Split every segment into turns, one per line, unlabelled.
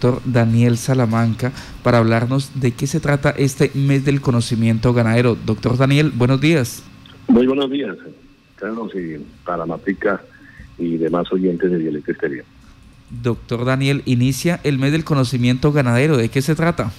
doctor Daniel Salamanca para hablarnos de qué se trata este mes del conocimiento ganadero. Doctor Daniel, buenos días.
Muy buenos días, Carlos, y para Matica y demás oyentes de Violeta Exterior.
Doctor Daniel, inicia el mes del conocimiento ganadero. ¿De qué se trata?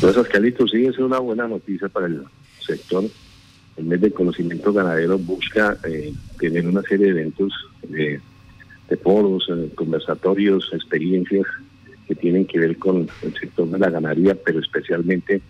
Pues, Carlitos, sí, es una buena noticia para el sector. El mes del conocimiento ganadero busca eh, tener una serie de eventos de de foros, eh, conversatorios, experiencias que tienen que ver con el sector de la ganadería, pero especialmente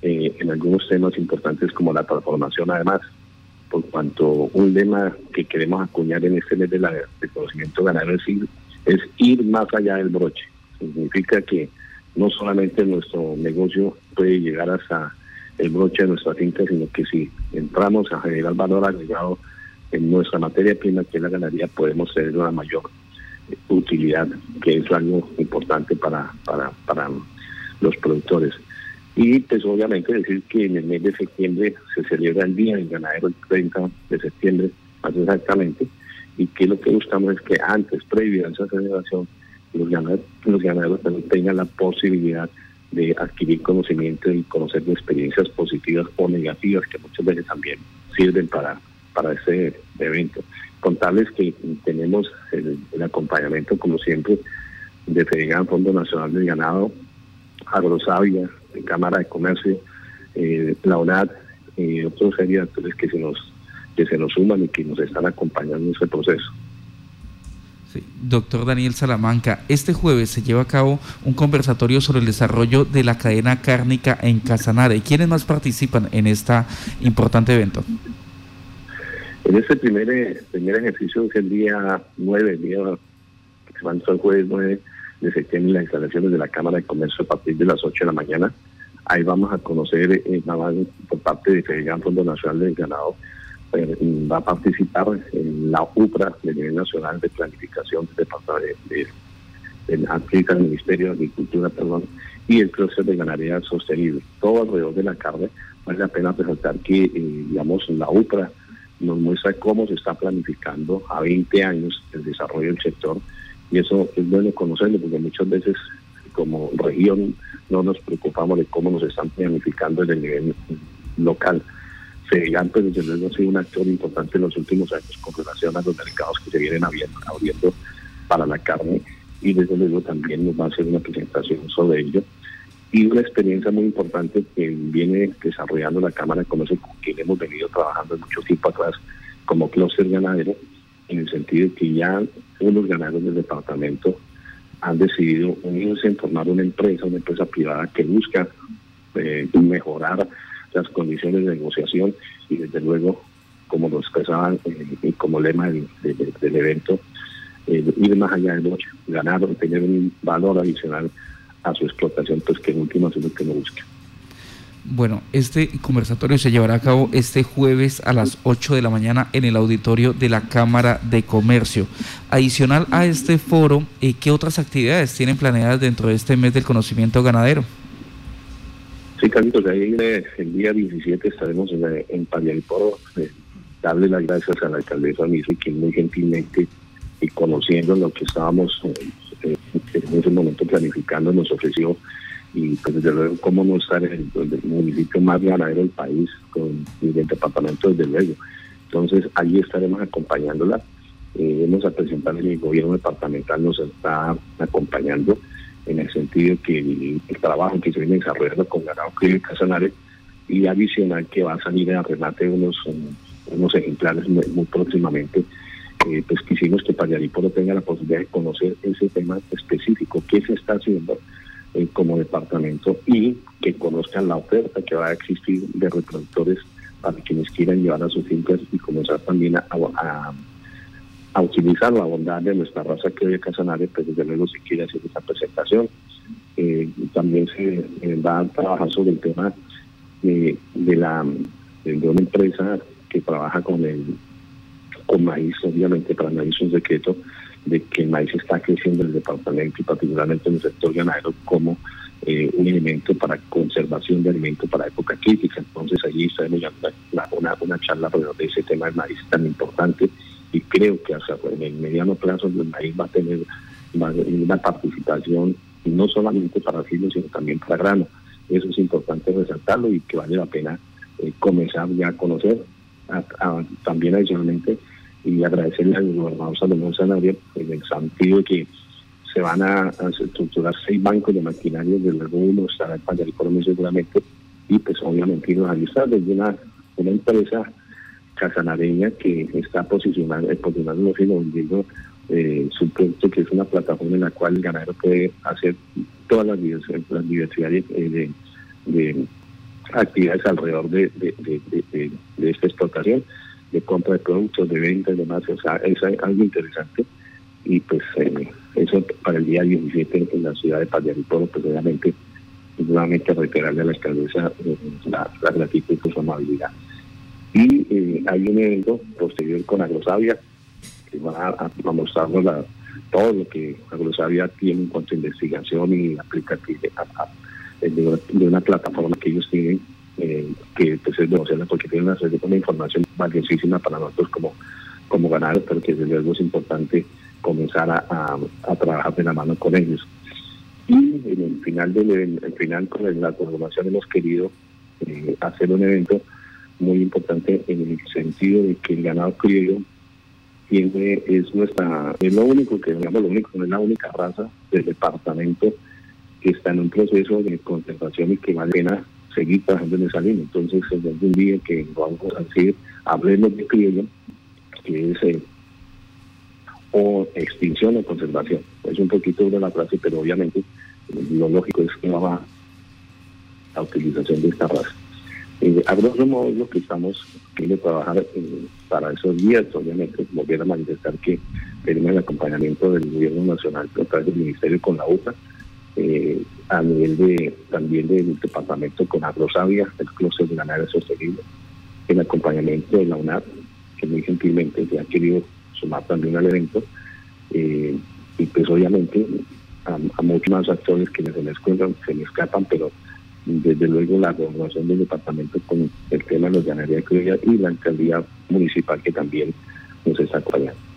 eh, en algunos temas importantes como la transformación además, por cuanto un lema que queremos acuñar en este mes de, la, de conocimiento ganadero es ir, es ir más allá del broche. Significa que no solamente nuestro negocio puede llegar hasta el broche de nuestra finca, sino que si entramos a generar valor agregado en nuestra materia prima, que es la ganadería, podemos tener una mayor utilidad, que es algo importante para, para, para los productores. Y pues obviamente decir que en el mes de septiembre se celebra el Día del Ganadero, el 30 de septiembre, más exactamente, y que lo que buscamos es que antes, previo a esa celebración, los ganaderos, los ganaderos también tengan la posibilidad de adquirir conocimiento y conocer experiencias positivas o negativas que muchas veces también sirven para para ese evento. Contarles que tenemos el, acompañamiento, como siempre, de FEDEGAN, Fondo Nacional del Ganado, Agrosavia, Cámara de Comercio, eh, la ONAD y otros serie de actores que se nos que se nos suman y que nos están acompañando en este proceso.
Sí. Doctor Daniel Salamanca, este jueves se lleva a cabo un conversatorio sobre el desarrollo de la cadena cárnica en Casanare. ¿Quiénes más participan en este importante evento?
En ese primer, eh, primer ejercicio, que es el día 9, el día que se va el jueves 9 de septiembre, las instalaciones de la Cámara de Comercio a partir de las 8 de la mañana. Ahí vamos a conocer, eh, por parte de FEDEGAN, Fondo Nacional del Ganado, eh, va a participar en la UPRA, de nivel nacional de planificación del departamento de, de, Ministerio de Agricultura, perdón, y el proceso de ganadería sostenible. Todo alrededor de la carne, vale la pena resaltar que, digamos, la UPRA nos muestra cómo se está planificando a 20 años el desarrollo del sector y eso es bueno conocerlo porque muchas veces como región no nos preocupamos de cómo nos están planificando en el nivel local. Segan, pues desde luego ha sido un actor importante en los últimos años con relación a los mercados que se vienen abriendo, abriendo para la carne y desde luego también nos va a hacer una presentación sobre ello y una experiencia muy importante que viene desarrollando la Cámara de Comercio con quien hemos venido trabajando mucho tiempo atrás como clúster ganadero, en el sentido de que ya unos ganaderos del departamento han decidido unirse en formar una empresa, una empresa privada que busca eh, mejorar las condiciones de negociación y desde luego, como lo expresaban eh, como lema del, evento, eh, ir más allá del noche, ganar o tener un valor adicional a su explotación, pues que en última es lo que no busca.
Bueno, este conversatorio se llevará a cabo este jueves a las 8 de la mañana en el auditorio de la Cámara de Comercio. Adicional a este foro, eh, ¿qué otras actividades tienen planeadas dentro de este mes del conocimiento ganadero?
Sí, Carlitos, ahí eh, el día 17 estaremos en, eh, en darle las gracias a la alcaldesa Misi, que muy gentilmente y conociendo lo que estábamos en ese momento planificando nos ofreció y pues desde luego cómo no estar en el, municipio más ganadero del país con el departamento desde luego. Entonces allí estaremos acompañándola. Eh, vamos a presentar el gobierno departamental nos está acompañando en el sentido que el, trabajo que se viene desarrollando con ganado crío Casanare y adicional que va a salir a remate unos unos ejemplares muy próximamente eh, pues quisimos que no tenga la posibilidad de conocer ese tema específico, qué se está haciendo eh, como departamento y que conozcan la oferta que va a existir de reproductores para quienes quieran llevar a sus fincas y comenzar también a, a, utilizar la bondad de nuestra raza que hoy Casanare, pues desde luego se quiere hacer esa presentación. Eh, también se va a trabajar sobre el tema de, la, de una empresa que trabaja con el con maíz, obviamente para es un secreto de que el maíz está creciendo en el departamento y particularmente en el sector ganadero como eh, un elemento para conservación de alimentos para época crítica. Entonces allí estaremos dando una, una charla alrededor de ese tema del maíz tan importante y creo que hasta en el mediano plazo el maíz va a tener una participación no solamente para filo, sino también para grano. Eso es importante resaltarlo y que vale la pena eh, comenzar ya a conocer. también adicionalmente, y agradecerle al gobernador Salomón Sanabria el sentido de que se van a, estructurar seis bancos de maquinaria, del uno estará el Economía seguramente, y pues obviamente los alistar desde una, una empresa casanareña que está posicionando, posicionando vendiendo eh, su producto, que es una plataforma en la cual el ganadero puede hacer todas las, diversidades eh, de, actividades alrededor de, esta explotación, de compra de productos, de venta y demás. O es algo interesante. Y pues eh, eso para el día 17 en la ciudad de Pallariporo, pues obviamente, nuevamente reiterarle a la alcaldesa la, gratitud por su amabilidad. Y hay un evento posterior con Agrosavia, que va a, mostrarnos la, todo lo que Agrosavia tiene en cuanto a investigación y aplicación de, una plataforma que ellos tienen, eh, que pues es porque tiene una, una información valiosísima para nosotros como, como ganaderos, pero que desde luego es importante comenzar a, a, trabajar de la mano con ellos. Y en el final del el final con la programación hemos querido eh, hacer un evento muy importante en el sentido de que el ganado criollo tiene, es nuestra, es lo único que, digamos, lo único, no es la única raza del departamento que está en un proceso de conservación y que vale la pena seguir trabajando en esa línea. Entonces, es un día que vamos a decir, hablemos de criollo, que es eh, o extinción o conservación. Es un poquito de la frase, pero obviamente lo lógico es que va la utilización de esta raza. Eh, a grosso modo, lo que estamos queriendo trabajar eh, para esos días, obviamente, volver a manifestar que tenemos el acompañamiento del gobierno nacional través del ministerio con la UTA, eh, a nivel de también del departamento con Agrosavia, el clúster de ganadería sostenible, el acompañamiento de la UNAD, que muy gentilmente se ha querido sumar también al evento, eh, y pues obviamente a, muchos más actores que se me, se me escapan, pero desde luego la gobernación del departamento con el tema de los ganadería y la alcaldía municipal que también nos está acompañando.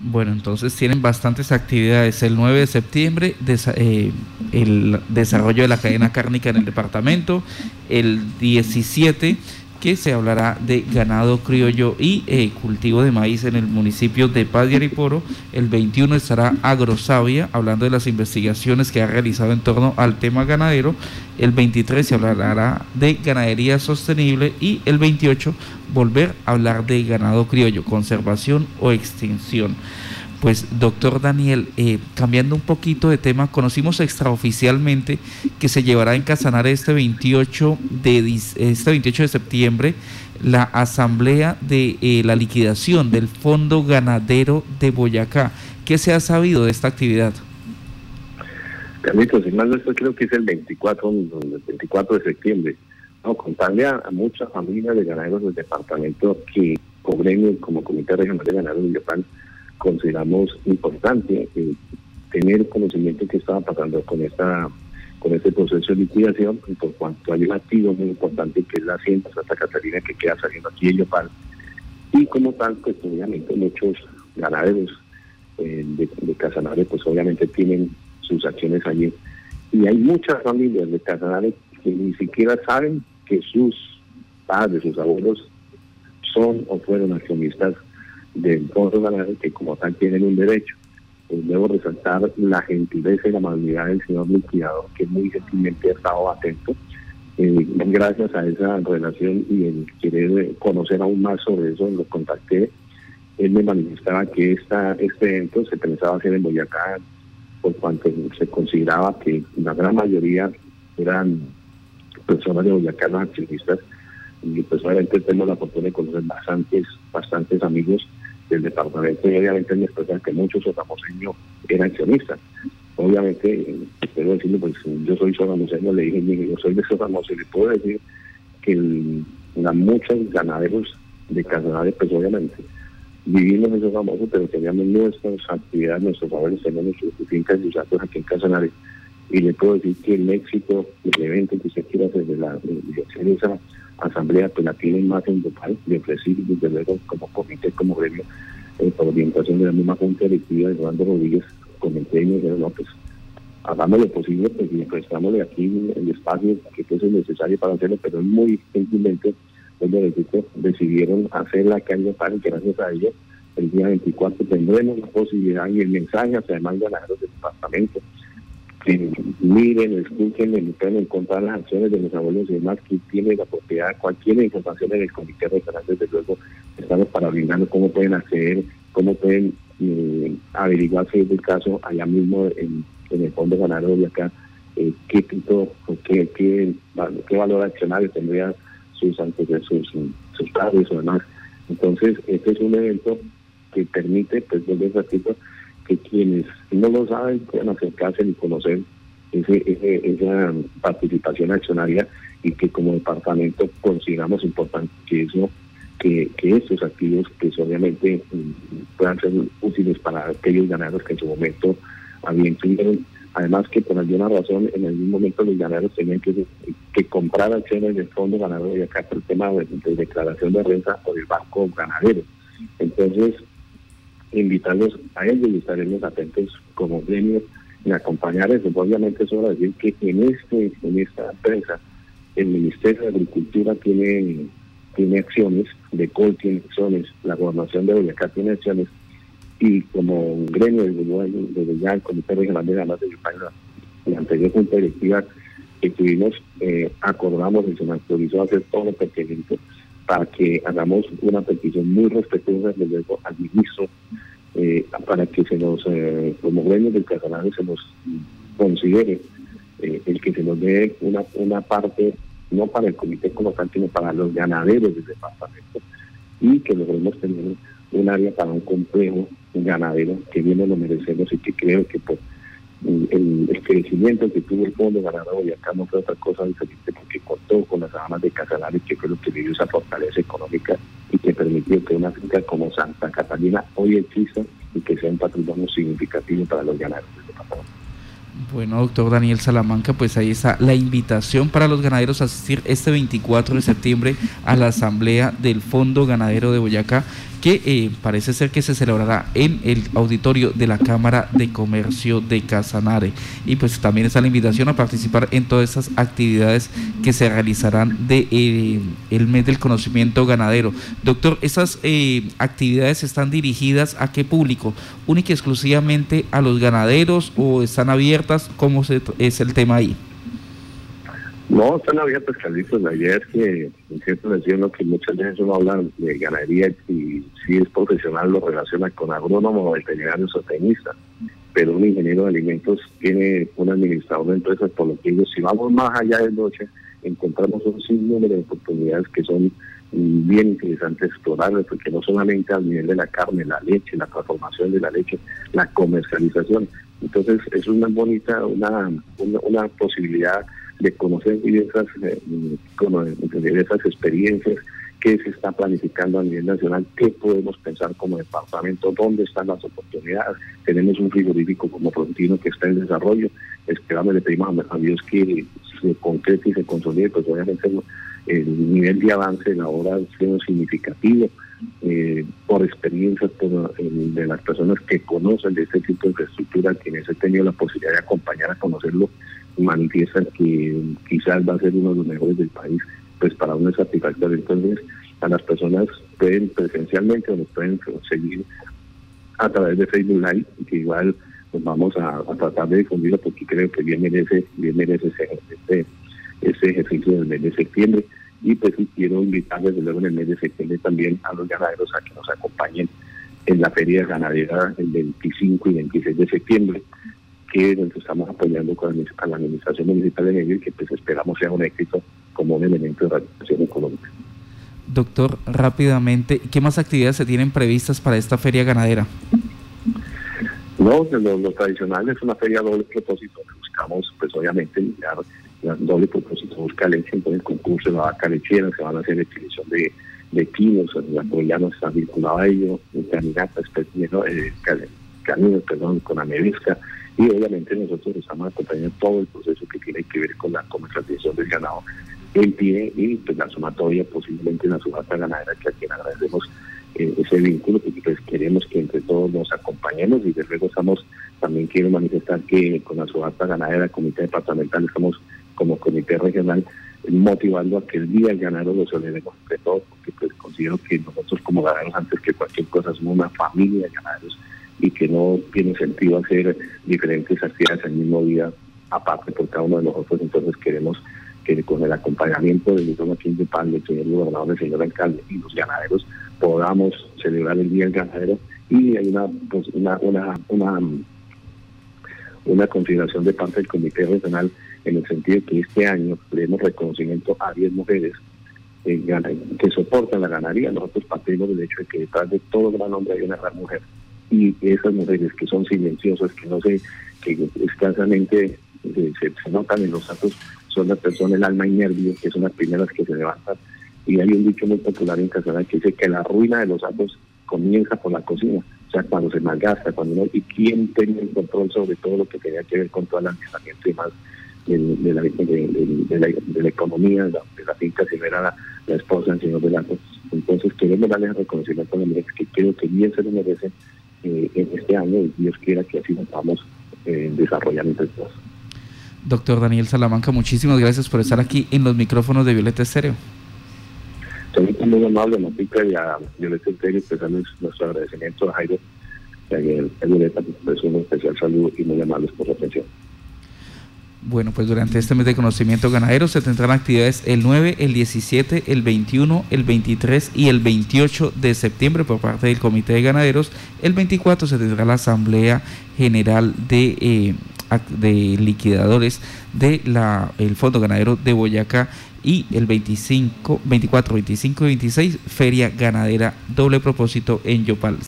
Bueno, entonces tienen bastantes actividades. El 9 de septiembre, eh, el desarrollo de la cadena cárnica en el departamento. El 17 que se hablará de ganado criollo y eh, cultivo de maíz en el municipio de Paz de Ariporo. El 21 estará Agrosavia, hablando de las investigaciones que ha realizado en torno al tema ganadero. El 23 se hablará de ganadería sostenible y el 28 volver a hablar de ganado criollo, conservación o extinción. Pues doctor Daniel, eh, cambiando un poquito de tema, conocimos extraoficialmente que se llevará en Casanare este 28 de, este 28 de septiembre la asamblea de eh, la liquidación del Fondo Ganadero de Boyacá. ¿Qué se ha sabido de esta actividad?
Carlitos, si más no creo que es el 24, el 24 de septiembre. No, contarle a, muchas familias de ganaderos del departamento que como como Comité Regional de Ganaderos de Yucatán, consideramos importante eh, tener conocimiento de qué estaba pasando con esta con este proceso de liquidación y por cuanto hay un activo muy importante que es la Hacienda Santa Catarina que queda saliendo aquí en Yopal y como tal pues obviamente muchos ganaderos eh, de, de Casanare pues obviamente tienen sus acciones allí. Y hay muchas familias de Casanare que ni siquiera saben que sus padres, sus abuelos son o fueron accionistas del fondo ganadero que como tal tienen un derecho. Pues debo resaltar la gentileza y la amabilidad del señor liquidador, que muy gentilmente ha estado atento. Eh, gracias a esa relación y el querer conocer aún más sobre eso, lo contacté. Él me manifestaba que esta, este evento se pensaba hacer en Boyacá, por cuanto se consideraba que la gran mayoría eran personas de Boyacá, los accionistas, y pues obviamente tenemos la oportunidad de conocer bastantes, bastantes amigos del departamento y obviamente me expresa que muchos sotamoseños eran accionistas. Obviamente, espero decirle, pues yo soy sotamoseño, le dije, yo soy de Sotamoso y le puedo decir que el, muchos ganaderos de Casanare, pues obviamente, vivimos en Sotamoso, pero teníamos nuestras actividades, nuestros abuelos, tenemos nuestras fincas y aquí en Casanare. Y le puedo decir que el éxito del evento que se quiera hacer la dirección de esa asamblea pues la tienen más en total de presidio desde luego como comité, como gremio, eh, por orientación de la misma Junta Directiva de Rolando Rodríguez, comenté y me dijeron, no, pues hagamos lo posible pues, y prestámosle aquí el espacio que fuese necesario para hacerlo, pero muy gentilmente los de decidieron hacer la calle para gracias a ellos el día 24 tendremos la posibilidad y el mensaje hacia demás ganaderos del departamento que miren, escuchen, y pueden encontrar las acciones de los abuelos y demás que tienen la propiedad, cualquier información en el comité regional, desde luego estamos para brindarnos cómo pueden acceder, cómo pueden eh, averiguar si es el caso allá mismo en, el fondo ganadero de acá, eh, qué tipo, qué, qué, qué valor accionario tendría sus, sus, sus padres o demás. Entonces, este es un evento que permite, pues, vuelvo repito, que quienes no lo saben puedan acercarse y conocer ese, esa participación accionaria y que como departamento consideramos importante que eso que, que estos activos pues obviamente mm, puedan ser útiles para aquellos ganaderos que en su momento habían tuvieron además que por alguna razón en algún momento los ganaderos tenían que, que comprar acciones del fondo ganadero y acá por el tema de, de declaración de renta o del banco ganadero. Entonces invitarlos a ellos y estaremos atentos como gremio en acompañar eso. Obviamente es hora de decir que en este en esta empresa el Ministerio de Agricultura tiene tiene acciones, de COL tiene acciones, la gobernación de Boyacá tiene acciones y como un gremio desde, ya el Comité Regional de Ganas de Yucatán, la anterior junta directiva que tuvimos, eh, acordamos y se nos autorizó a hacer todo lo pertinente para que hagamos una petición muy respetuosa luego al ministro eh, para que se nos, eh, como gremios del catalán, se nos considere eh, el que se nos dé una, una parte, no para el comité colocal, sino para los ganaderos del departamento, y que logremos tener un área para un complejo ganadero que viene lo merecemos y que creo que por el, crecimiento que tuvo el fondo ganadero y acá no fue otra cosa diferente porque contó con las armas de Casalares que fue lo que dio esa fortaleza económica y que permitió que una finca como Santa Catalina hoy exista y que sea un patrimonio significativo para los ganaderos del departamento.
Bueno, doctor Daniel Salamanca, pues ahí está la invitación para los ganaderos a asistir este 24 de septiembre a la asamblea del Fondo Ganadero de Boyacá que eh, parece ser que se celebrará en el auditorio de la Cámara de Comercio de Casanare. Y pues también está la invitación a participar en todas esas actividades que se realizarán de eh, el mes del conocimiento ganadero. Doctor, ¿esas eh, actividades están dirigidas a qué público? ¿Única y exclusivamente a los ganaderos o están abiertas? ¿Cómo es el tema ahí?
No, están abiertas, Carlitos. Es que, cierto lo que muchas veces uno habla de ganadería y si es profesional lo relaciona con agrónomo, veterinario, zootecnista. Pero un ingeniero de alimentos tiene un administrador de empresas, por lo que digo, si vamos más allá de noche, encontramos un sinnúmero de oportunidades que son bien interesantes explorar, porque no solamente al nivel de la carne, la leche, la transformación de la leche, la comercialización. Entonces, es una bonita, una, una, una posibilidad de conocer diversas, eh, diversas experiencias, qué se está planificando a nivel nacional, qué podemos pensar como departamento, dónde están las oportunidades. Tenemos un frigorífico como Frontino que está en desarrollo, esperamos, le pedimos a Dios que se concrete y se consolide, pues obviamente el nivel de avance en la obra ha sido significativo. Eh, por experiencias de las personas que conocen de este tipo de infraestructura, quienes he tenido la posibilidad de acompañar a conocerlo, manifiestan que quizás va a ser uno de los mejores del país, pues para una satisfactorio. Entonces, a las personas pueden presencialmente o nos pueden seguir a través de Facebook Live, que igual pues vamos a, tratar de difundirlo porque creo que bien merece, bien merece ese, ese, ese ejercicio del mes de septiembre. Y pues quiero invitar desde luego en el mes de septiembre también a los ganaderos a que nos acompañen en la feria ganadera el 25 y 26 de septiembre que nos estamos apoyando con la Administración Municipal de Medellín, que pues esperamos sea un éxito como un elemento de reactivación económica.
Doctor, rápidamente, ¿qué más actividades se tienen previstas para esta feria ganadera?
No, lo, tradicional es una feria doble propósito. Buscamos, pues obviamente, la doble propósito, busca leche, entonces el concurso de la vaca lechera, se van a hacer exhibición de, de kilos, ya no está vinculado a ello, caminatas, pues, eh, caminos, perdón, con Amerisca, y obviamente nosotros estamos acompañando todo el proceso que tiene que ver con la comercialización del ganado en pie y pues la sumatoria posiblemente en la subasta ganadera que a quien agradecemos eh, ese vínculo y pues queremos que entre todos nos acompañemos y desde luego estamos También quiero manifestar que con la subasta ganadera, comité departamental, estamos como comité regional motivando a que el día del ganadero lo celebremos entre todos, porque pues considero que nosotros como ganaderos, antes que cualquier cosa, somos una familia de ganaderos y que no tiene sentido hacer diferentes actividades el mismo día aparte por cada uno de nosotros, entonces queremos que con el acompañamiento del doctor Martín de Pan, del señor gobernador, del señor alcalde y los ganaderos podamos celebrar el Día del Ganadero. Y hay una, pues, una, una, una, una de parte del Comité Regional en el sentido que este año le demos reconocimiento a 10 mujeres eh, que soportan la ganadería. Nosotros partimos del hecho de que detrás de todo gran hombre hay una gran mujer. Y esas mujeres que son silenciosas, que no sé, que escasamente eh, se, notan en los datos, son las personas, el alma y nervio, que son las primeras que se levantan. Y hay un dicho muy popular en Casanare que dice que la ruina de los datos comienza por la cocina, o sea, cuando se malgasta, cuando no, y quién tiene el control sobre todo lo que tenía que ver con todo el almacenamiento y de, la, de, la, economía, de la, finca, si no era la, esposa del señor Velasco. Entonces queremos darle reconocimiento a la que creo que bien se lo merecen eh, en este año y Dios quiera que así nos vamos eh, desarrollando entre todos.
Doctor Daniel Salamanca, muchísimas gracias por estar aquí en los micrófonos de Violeta Estéreo.
Soy muy amable, Matica, y a Violeta Estéreo, expresando nuestro agradecimiento a Jairo y a Violeta, pues un especial saludo y muy amables por la atención.
Bueno, pues durante este mes de conocimiento ganadero se tendrán actividades el 9, el 17, el 21, el 23 y el 28 de septiembre por parte del Comité de Ganaderos. El 24 se tendrá la Asamblea General de... Eh, de liquidadores del el Fondo Ganadero de Boyacá y el 25, 24, 25 y 26 Feria Ganadera Doble Propósito en Yopal.